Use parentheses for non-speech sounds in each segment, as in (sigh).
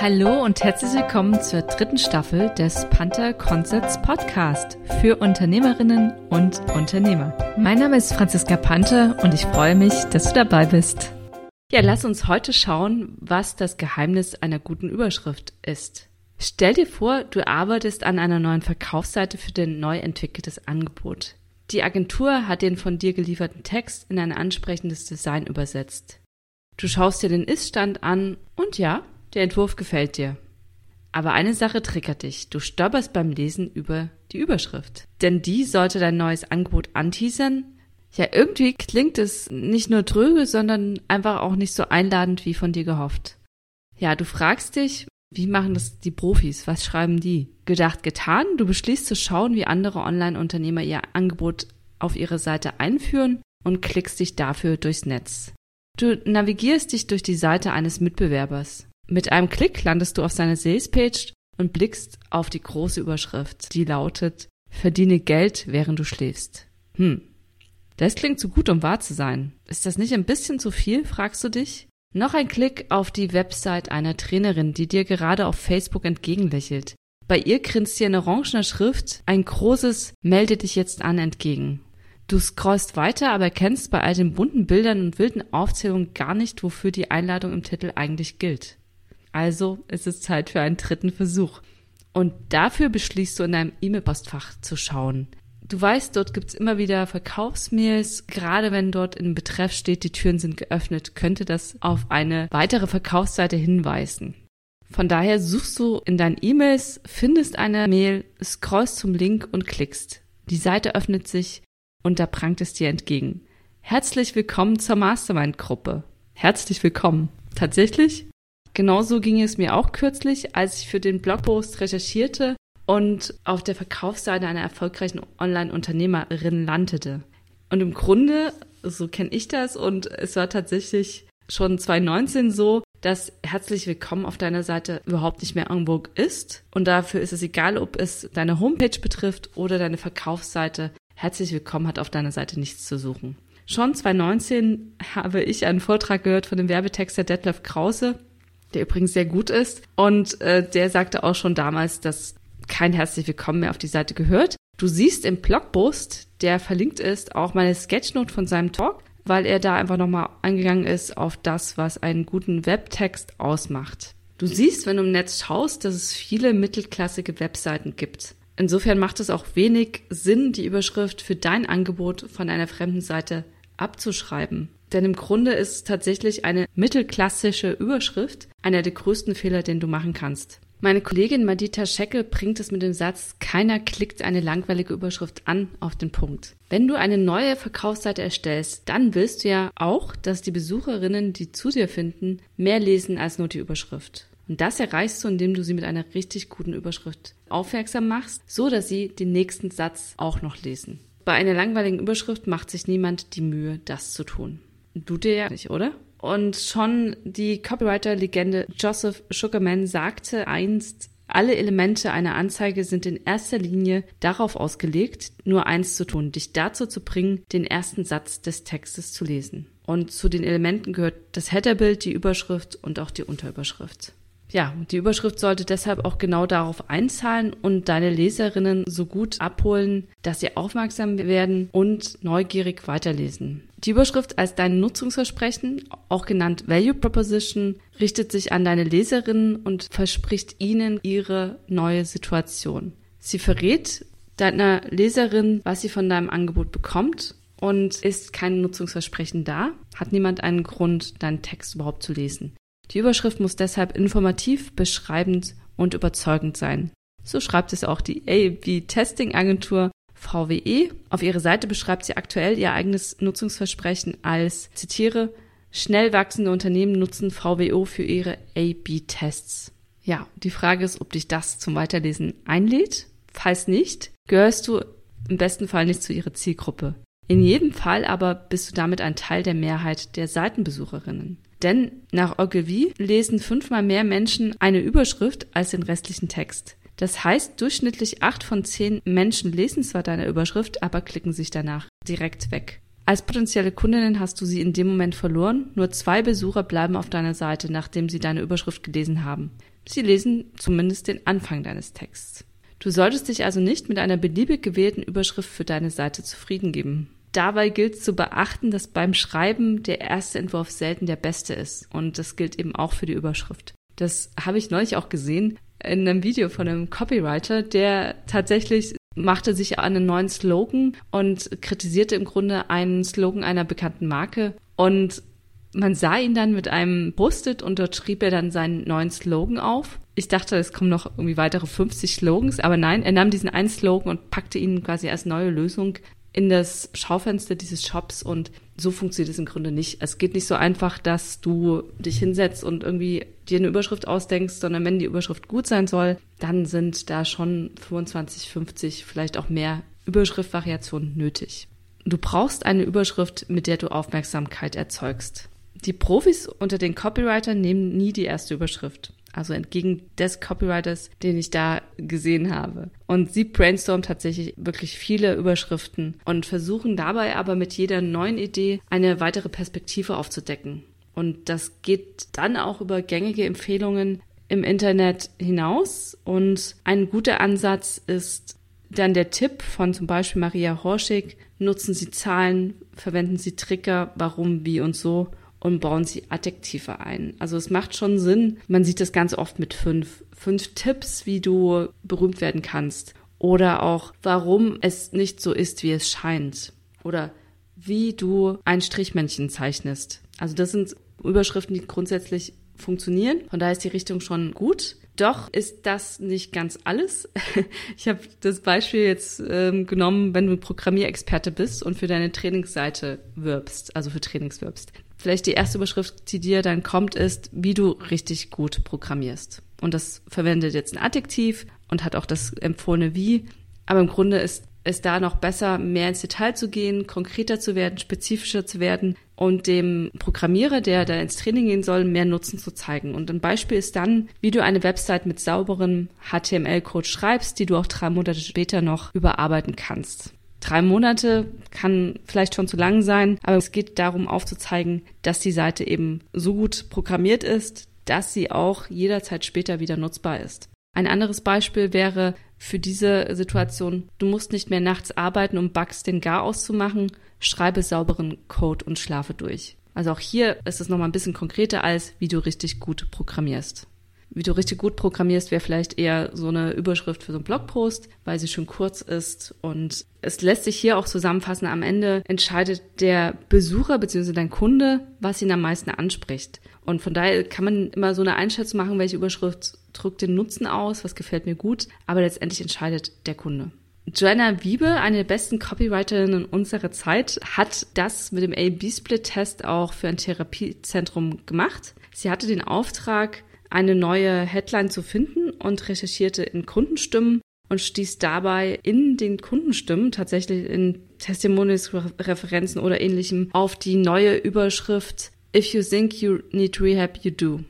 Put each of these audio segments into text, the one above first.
Hallo und herzlich willkommen zur dritten Staffel des Panther Concepts Podcast für Unternehmerinnen und Unternehmer. Mein Name ist Franziska Panther und ich freue mich, dass du dabei bist. Ja, lass uns heute schauen, was das Geheimnis einer guten Überschrift ist. Stell dir vor, du arbeitest an einer neuen Verkaufsseite für dein neu entwickeltes Angebot. Die Agentur hat den von dir gelieferten Text in ein ansprechendes Design übersetzt. Du schaust dir den Ist-Stand an und ja, der Entwurf gefällt dir. Aber eine Sache triggert dich. Du stolperst beim Lesen über die Überschrift. Denn die sollte dein neues Angebot anteasern. Ja, irgendwie klingt es nicht nur tröge, sondern einfach auch nicht so einladend wie von dir gehofft. Ja, du fragst dich, wie machen das die Profis? Was schreiben die? Gedacht, getan? Du beschließt zu schauen, wie andere Online-Unternehmer ihr Angebot auf ihre Seite einführen und klickst dich dafür durchs Netz. Du navigierst dich durch die Seite eines Mitbewerbers. Mit einem Klick landest du auf seine Salespage und blickst auf die große Überschrift, die lautet Verdiene Geld, während du schläfst. Hm. Das klingt zu gut, um wahr zu sein. Ist das nicht ein bisschen zu viel, fragst du dich? Noch ein Klick auf die Website einer Trainerin, die dir gerade auf Facebook entgegenlächelt. Bei ihr grinst dir in orangener Schrift ein großes Melde dich jetzt an entgegen. Du scrollst weiter, aber erkennst bei all den bunten Bildern und wilden Aufzählungen gar nicht, wofür die Einladung im Titel eigentlich gilt. Also ist es Zeit für einen dritten Versuch. Und dafür beschließt du in deinem E-Mail-Postfach zu schauen. Du weißt, dort gibt's immer wieder Verkaufsmails. Gerade wenn dort im Betreff steht, die Türen sind geöffnet, könnte das auf eine weitere Verkaufsseite hinweisen. Von daher suchst du in deinen E-Mails, findest eine Mail, scrollst zum Link und klickst. Die Seite öffnet sich und da prangt es dir entgegen. Herzlich willkommen zur Mastermind-Gruppe. Herzlich willkommen. Tatsächlich? Genauso ging es mir auch kürzlich, als ich für den Blogpost recherchierte und auf der Verkaufsseite einer erfolgreichen Online-Unternehmerin landete. Und im Grunde, so kenne ich das, und es war tatsächlich schon 2019 so, dass herzlich willkommen auf deiner Seite überhaupt nicht mehr en vogue ist. Und dafür ist es egal, ob es deine Homepage betrifft oder deine Verkaufsseite. Herzlich willkommen hat auf deiner Seite nichts zu suchen. Schon 2019 habe ich einen Vortrag gehört von dem Werbetexter Detlef Krause, der übrigens sehr gut ist. Und äh, der sagte auch schon damals, dass kein herzlich willkommen mehr auf die Seite gehört. Du siehst im Blogpost, der verlinkt ist, auch meine Sketchnote von seinem Talk, weil er da einfach nochmal eingegangen ist auf das, was einen guten Webtext ausmacht. Du siehst, wenn du im Netz schaust, dass es viele mittelklassige Webseiten gibt. Insofern macht es auch wenig Sinn, die Überschrift für dein Angebot von einer fremden Seite abzuschreiben. Denn im Grunde ist tatsächlich eine mittelklassische Überschrift einer der größten Fehler, den du machen kannst. Meine Kollegin Madita Schecke bringt es mit dem Satz, keiner klickt eine langweilige Überschrift an auf den Punkt. Wenn du eine neue Verkaufsseite erstellst, dann willst du ja auch, dass die Besucherinnen, die zu dir finden, mehr lesen als nur die Überschrift. Und das erreichst du, indem du sie mit einer richtig guten Überschrift aufmerksam machst, so dass sie den nächsten Satz auch noch lesen. Bei einer langweiligen Überschrift macht sich niemand die Mühe, das zu tun. Du dir ja nicht, oder? Und schon die Copywriter-Legende Joseph Sugarman sagte einst, alle Elemente einer Anzeige sind in erster Linie darauf ausgelegt, nur eins zu tun, dich dazu zu bringen, den ersten Satz des Textes zu lesen. Und zu den Elementen gehört das Headerbild, die Überschrift und auch die Unterüberschrift. Ja, die Überschrift sollte deshalb auch genau darauf einzahlen und deine Leserinnen so gut abholen, dass sie aufmerksam werden und neugierig weiterlesen. Die Überschrift als dein Nutzungsversprechen, auch genannt Value Proposition, richtet sich an deine Leserinnen und verspricht ihnen ihre neue Situation. Sie verrät deiner Leserin, was sie von deinem Angebot bekommt und ist kein Nutzungsversprechen da, hat niemand einen Grund, deinen Text überhaupt zu lesen. Die Überschrift muss deshalb informativ, beschreibend und überzeugend sein. So schreibt es auch die A-B-Testing-Agentur VWE. Auf ihrer Seite beschreibt sie aktuell ihr eigenes Nutzungsversprechen als, zitiere, schnell wachsende Unternehmen nutzen VWO für ihre A-B-Tests. Ja, die Frage ist, ob dich das zum Weiterlesen einlädt. Falls nicht, gehörst du im besten Fall nicht zu ihrer Zielgruppe. In jedem Fall aber bist du damit ein Teil der Mehrheit der Seitenbesucherinnen. Denn nach Ogilvy lesen fünfmal mehr Menschen eine Überschrift als den restlichen Text. Das heißt, durchschnittlich acht von zehn Menschen lesen zwar deine Überschrift, aber klicken sich danach direkt weg. Als potenzielle Kundin hast du sie in dem Moment verloren. Nur zwei Besucher bleiben auf deiner Seite, nachdem sie deine Überschrift gelesen haben. Sie lesen zumindest den Anfang deines Texts. Du solltest dich also nicht mit einer beliebig gewählten Überschrift für deine Seite zufrieden geben. Dabei gilt zu beachten, dass beim Schreiben der erste Entwurf selten der beste ist. Und das gilt eben auch für die Überschrift. Das habe ich neulich auch gesehen in einem Video von einem Copywriter, der tatsächlich machte sich einen neuen Slogan und kritisierte im Grunde einen Slogan einer bekannten Marke. Und man sah ihn dann mit einem Post-it und dort schrieb er dann seinen neuen Slogan auf. Ich dachte, es kommen noch irgendwie weitere 50 Slogans, aber nein, er nahm diesen einen Slogan und packte ihn quasi als neue Lösung in das Schaufenster dieses Shops und so funktioniert es im Grunde nicht. Es geht nicht so einfach, dass du dich hinsetzt und irgendwie dir eine Überschrift ausdenkst, sondern wenn die Überschrift gut sein soll, dann sind da schon 25, 50, vielleicht auch mehr Überschriftvariationen nötig. Du brauchst eine Überschrift, mit der du Aufmerksamkeit erzeugst. Die Profis unter den Copywritern nehmen nie die erste Überschrift. Also entgegen des Copywriters, den ich da gesehen habe. Und sie brainstormt tatsächlich wirklich viele Überschriften und versuchen dabei aber mit jeder neuen Idee eine weitere Perspektive aufzudecken. Und das geht dann auch über gängige Empfehlungen im Internet hinaus. Und ein guter Ansatz ist dann der Tipp von zum Beispiel Maria Horschig, nutzen Sie Zahlen, verwenden Sie Trigger, warum, wie und so und bauen sie Adjektive ein. Also es macht schon Sinn. Man sieht das ganz oft mit fünf. Fünf Tipps, wie du berühmt werden kannst. Oder auch, warum es nicht so ist, wie es scheint. Oder wie du ein Strichmännchen zeichnest. Also das sind Überschriften, die grundsätzlich funktionieren. Von daher ist die Richtung schon gut. Doch ist das nicht ganz alles. (laughs) Ich habe das Beispiel jetzt ähm, genommen, wenn du Programmierexperte bist und für deine Trainingsseite wirbst, also für Trainings wirbst vielleicht die erste Überschrift, die dir dann kommt, ist, wie du richtig gut programmierst. Und das verwendet jetzt ein Adjektiv und hat auch das empfohlene wie. Aber im Grunde ist es da noch besser, mehr ins Detail zu gehen, konkreter zu werden, spezifischer zu werden und dem Programmierer, der da ins Training gehen soll, mehr Nutzen zu zeigen. Und ein Beispiel ist dann, wie du eine Website mit sauberem HTML-Code schreibst, die du auch drei Monate später noch überarbeiten kannst. Drei Monate kann vielleicht schon zu lang sein, aber es geht darum aufzuzeigen, dass die Seite eben so gut programmiert ist, dass sie auch jederzeit später wieder nutzbar ist. Ein anderes Beispiel wäre für diese Situation, du musst nicht mehr nachts arbeiten, um Bugs den Gar auszumachen, schreibe sauberen Code und schlafe durch. Also auch hier ist es nochmal ein bisschen konkreter als, wie du richtig gut programmierst wie du richtig gut programmierst, wäre vielleicht eher so eine Überschrift für so einen Blogpost, weil sie schon kurz ist. Und es lässt sich hier auch zusammenfassen, am Ende entscheidet der Besucher bzw. dein Kunde, was ihn am meisten anspricht. Und von daher kann man immer so eine Einschätzung machen, welche Überschrift drückt den Nutzen aus, was gefällt mir gut, aber letztendlich entscheidet der Kunde. Joanna Wiebe, eine der besten Copywriterinnen unserer Zeit, hat das mit dem A-B-Split-Test auch für ein Therapiezentrum gemacht. Sie hatte den Auftrag, eine neue Headline zu finden und recherchierte in Kundenstimmen und stieß dabei in den Kundenstimmen, tatsächlich in Testimonials, Referenzen oder ähnlichem, auf die neue Überschrift If you think you need rehab, you do.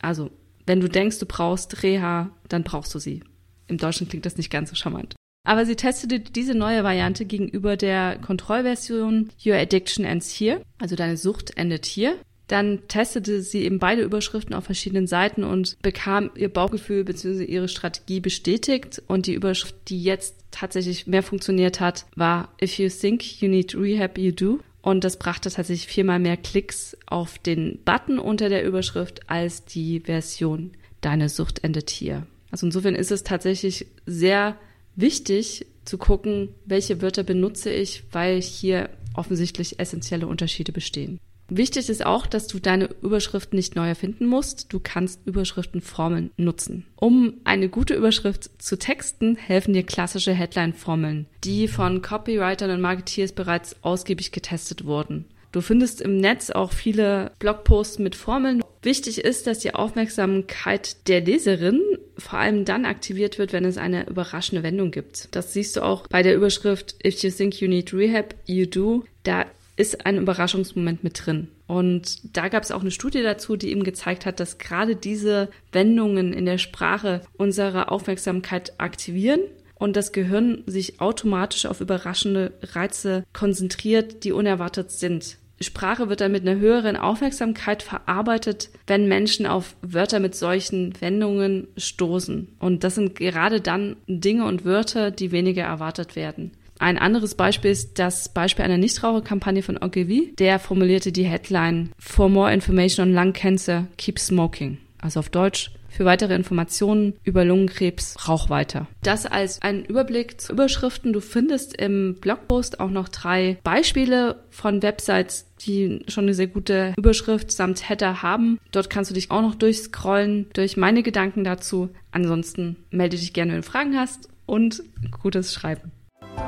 Also, wenn du denkst, du brauchst Reha, dann brauchst du sie. Im Deutschen klingt das nicht ganz so charmant. Aber sie testete diese neue Variante gegenüber der Kontrollversion Your Addiction Ends Here, also deine Sucht endet hier. Dann testete sie eben beide Überschriften auf verschiedenen Seiten und bekam ihr Bauchgefühl bzw. ihre Strategie bestätigt. Und die Überschrift, die jetzt tatsächlich mehr funktioniert hat, war If you think you need rehab, you do. Und das brachte tatsächlich viermal mehr Klicks auf den Button unter der Überschrift als die Version Deine Sucht endet hier. Also insofern ist es tatsächlich sehr wichtig zu gucken, welche Wörter benutze ich, weil hier offensichtlich essentielle Unterschiede bestehen. Wichtig ist auch, dass du deine Überschriften nicht neu erfinden musst. Du kannst Überschriftenformeln nutzen. Um eine gute Überschrift zu texten, helfen dir klassische Headline-Formeln, die von Copywritern und Marketeers bereits ausgiebig getestet wurden. Du findest im Netz auch viele Blogposts mit Formeln. Wichtig ist, dass die Aufmerksamkeit der Leserin vor allem dann aktiviert wird, wenn es eine überraschende Wendung gibt. Das siehst du auch bei der Überschrift If you think you need rehab, you do. Da ist ein Überraschungsmoment mit drin. Und da gab es auch eine Studie dazu, die eben gezeigt hat, dass gerade diese Wendungen in der Sprache unsere Aufmerksamkeit aktivieren und das Gehirn sich automatisch auf überraschende Reize konzentriert, die unerwartet sind. Sprache wird dann mit einer höheren Aufmerksamkeit verarbeitet, wenn Menschen auf Wörter mit solchen Wendungen stoßen. Und das sind gerade dann Dinge und Wörter, die weniger erwartet werden. Ein anderes Beispiel ist das Beispiel einer Nichtraucherkampagne von Ogilvy. Der formulierte die Headline For more information on lung cancer, keep smoking. Also auf Deutsch, für weitere Informationen über Lungenkrebs rauch weiter. Das als ein Überblick zu Überschriften. Du findest im Blogpost auch noch drei Beispiele von Websites, die schon eine sehr gute Überschrift samt Header haben. Dort kannst du dich auch noch durchscrollen durch meine Gedanken dazu. Ansonsten melde dich gerne, wenn du Fragen hast und gutes Schreiben.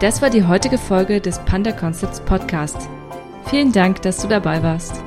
Das war die heutige Folge des Panda Concepts Podcast. Vielen Dank, dass du dabei warst.